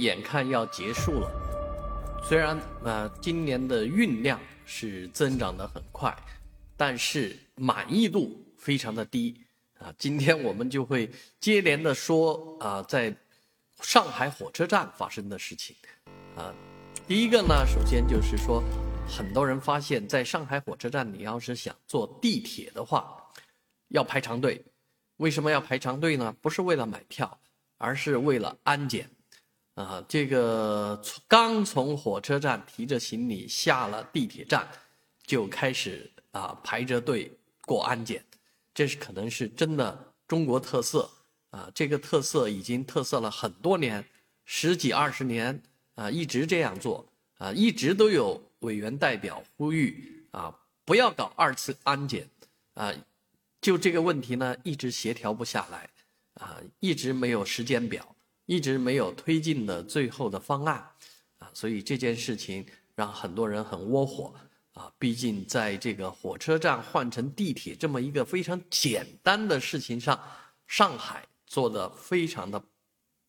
眼看要结束了，虽然呃今年的运量是增长的很快，但是满意度非常的低啊。今天我们就会接连的说啊，在上海火车站发生的事情啊。第一个呢，首先就是说，很多人发现，在上海火车站，你要是想坐地铁的话，要排长队。为什么要排长队呢？不是为了买票，而是为了安检。啊，这个刚从火车站提着行李下了地铁站，就开始啊排着队过安检，这是可能是真的中国特色啊。这个特色已经特色了很多年，十几二十年啊，一直这样做啊，一直都有委员代表呼吁啊，不要搞二次安检啊。就这个问题呢，一直协调不下来啊，一直没有时间表。一直没有推进的最后的方案，啊，所以这件事情让很多人很窝火，啊，毕竟在这个火车站换成地铁这么一个非常简单的事情上，上海做的非常的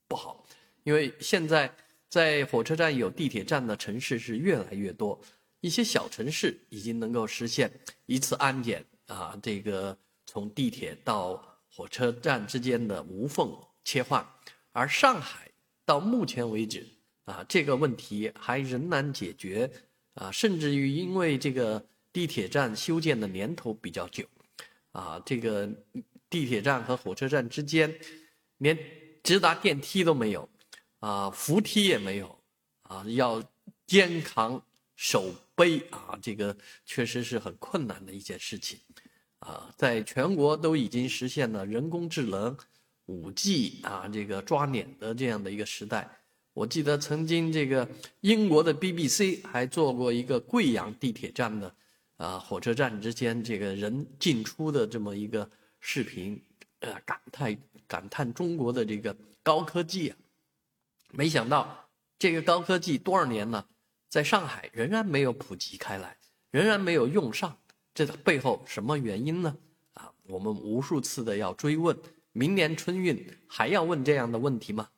不好，因为现在在火车站有地铁站的城市是越来越多，一些小城市已经能够实现一次安检啊，这个从地铁到火车站之间的无缝切换。而上海到目前为止啊，这个问题还仍难解决啊，甚至于因为这个地铁站修建的年头比较久，啊，这个地铁站和火车站之间连直达电梯都没有，啊，扶梯也没有，啊，要肩扛手背啊，这个确实是很困难的一件事情，啊，在全国都已经实现了人工智能。五 G 啊，这个抓脸的这样的一个时代，我记得曾经这个英国的 BBC 还做过一个贵阳地铁站的啊火车站之间这个人进出的这么一个视频，呃，感叹感叹中国的这个高科技啊，没想到这个高科技多少年了，在上海仍然没有普及开来，仍然没有用上，这背后什么原因呢？啊，我们无数次的要追问。明年春运还要问这样的问题吗？